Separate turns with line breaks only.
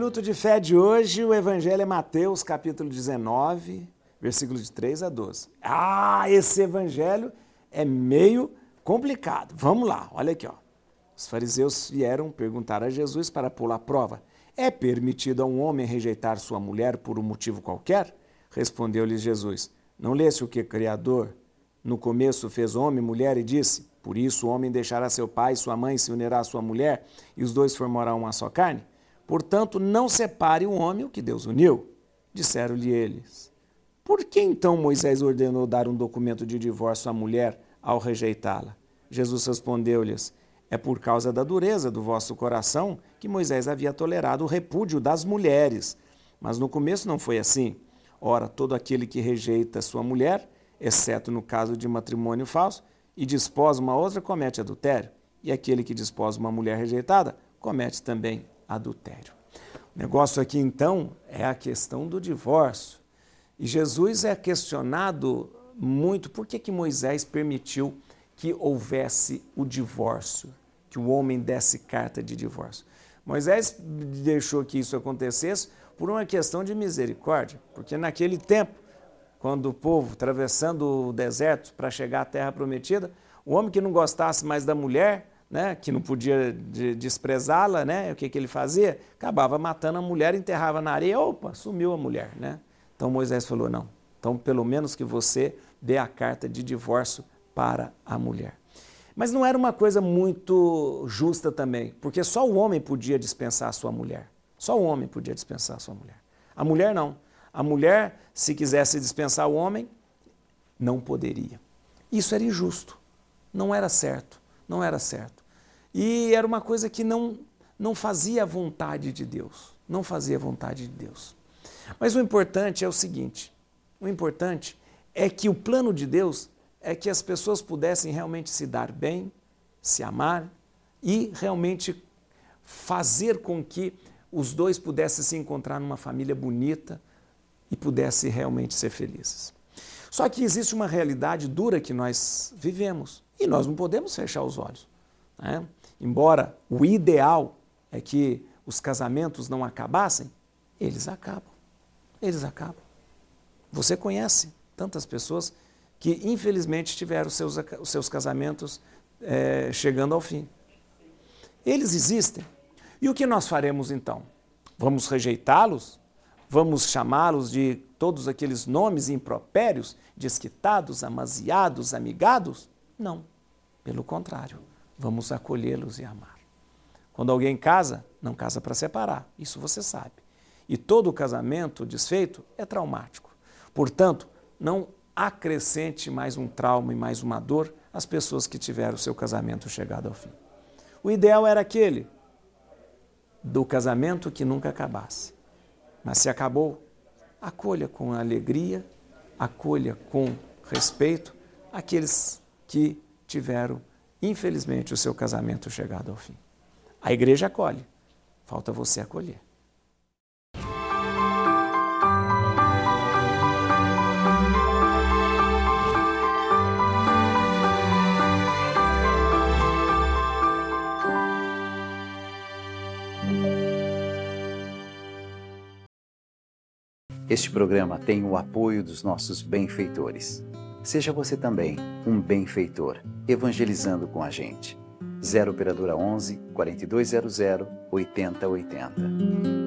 Minuto de Fé de hoje, o Evangelho é Mateus, capítulo 19, versículos de 3 a 12. Ah, esse Evangelho é meio complicado. Vamos lá, olha aqui. Ó. Os fariseus vieram perguntar a Jesus para pô-lo à prova. É permitido a um homem rejeitar sua mulher por um motivo qualquer? Respondeu-lhes Jesus. Não lesse o que Criador no começo fez homem e mulher e disse: Por isso o homem deixará seu pai e sua mãe se unirá à sua mulher, e os dois formarão uma só carne? Portanto, não separe o homem o que Deus uniu. Disseram-lhe eles. Por que então Moisés ordenou dar um documento de divórcio à mulher ao rejeitá-la? Jesus respondeu-lhes: É por causa da dureza do vosso coração que Moisés havia tolerado o repúdio das mulheres. Mas no começo não foi assim. Ora, todo aquele que rejeita sua mulher, exceto no caso de matrimônio falso, e desposa uma outra, comete adultério. E aquele que desposa uma mulher rejeitada, comete também adultério. O negócio aqui então é a questão do divórcio. E Jesus é questionado muito por que, que Moisés permitiu que houvesse o divórcio, que o homem desse carta de divórcio. Moisés deixou que isso acontecesse por uma questão de misericórdia, porque naquele tempo, quando o povo atravessando o deserto para chegar à terra prometida, o homem que não gostasse mais da mulher né, que não podia de, desprezá-la, né, o que, que ele fazia? Acabava matando a mulher, enterrava na areia, opa, sumiu a mulher. Né? Então Moisés falou: não, então pelo menos que você dê a carta de divórcio para a mulher. Mas não era uma coisa muito justa também, porque só o homem podia dispensar a sua mulher. Só o homem podia dispensar a sua mulher. A mulher não. A mulher, se quisesse dispensar o homem, não poderia. Isso era injusto, não era certo, não era certo. E era uma coisa que não, não fazia a vontade de Deus. Não fazia a vontade de Deus. Mas o importante é o seguinte: o importante é que o plano de Deus é que as pessoas pudessem realmente se dar bem, se amar e realmente fazer com que os dois pudessem se encontrar numa família bonita e pudessem realmente ser felizes. Só que existe uma realidade dura que nós vivemos e nós não podemos fechar os olhos. Né? Embora o ideal é que os casamentos não acabassem, eles acabam. Eles acabam. Você conhece tantas pessoas que infelizmente tiveram os seus, os seus casamentos é, chegando ao fim. Eles existem. E o que nós faremos então? Vamos rejeitá-los? Vamos chamá-los de todos aqueles nomes impropérios, desquitados, amaziados, amigados? Não. Pelo contrário vamos acolhê-los e amar. Quando alguém casa, não casa para separar, isso você sabe. E todo casamento desfeito é traumático. Portanto, não acrescente mais um trauma e mais uma dor às pessoas que tiveram o seu casamento chegado ao fim. O ideal era aquele do casamento que nunca acabasse. Mas se acabou, acolha com alegria, acolha com respeito aqueles que tiveram infelizmente, o seu casamento chegado ao fim. A igreja acolhe, falta você acolher.
Este programa tem o apoio dos nossos benfeitores. Seja você também um benfeitor, evangelizando com a gente. 0 Operadora 11 4200 8080.